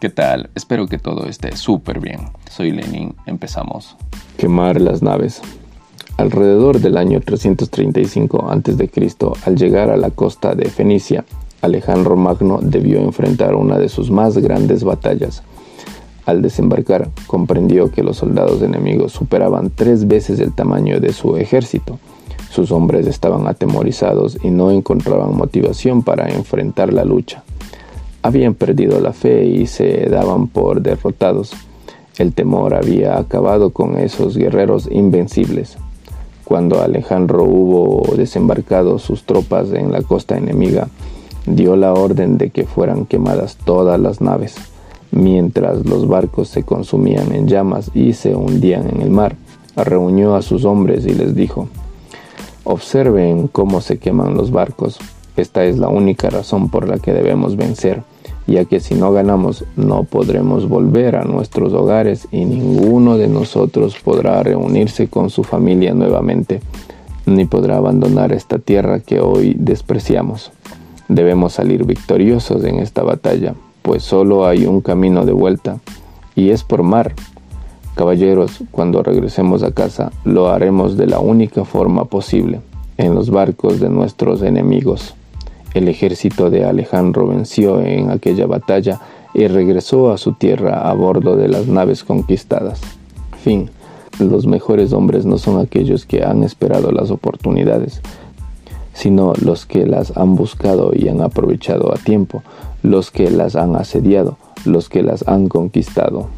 ¿Qué tal? Espero que todo esté súper bien. Soy Lenin, empezamos. Quemar las naves. Alrededor del año 335 a.C., al llegar a la costa de Fenicia, Alejandro Magno debió enfrentar una de sus más grandes batallas. Al desembarcar, comprendió que los soldados enemigos superaban tres veces el tamaño de su ejército. Sus hombres estaban atemorizados y no encontraban motivación para enfrentar la lucha habían perdido la fe y se daban por derrotados. El temor había acabado con esos guerreros invencibles. Cuando Alejandro hubo desembarcado sus tropas en la costa enemiga, dio la orden de que fueran quemadas todas las naves, mientras los barcos se consumían en llamas y se hundían en el mar. Reunió a sus hombres y les dijo, Observen cómo se queman los barcos. Esta es la única razón por la que debemos vencer ya que si no ganamos no podremos volver a nuestros hogares y ninguno de nosotros podrá reunirse con su familia nuevamente, ni podrá abandonar esta tierra que hoy despreciamos. Debemos salir victoriosos en esta batalla, pues solo hay un camino de vuelta, y es por mar. Caballeros, cuando regresemos a casa, lo haremos de la única forma posible, en los barcos de nuestros enemigos. El ejército de Alejandro venció en aquella batalla y regresó a su tierra a bordo de las naves conquistadas. Fin. Los mejores hombres no son aquellos que han esperado las oportunidades, sino los que las han buscado y han aprovechado a tiempo, los que las han asediado, los que las han conquistado.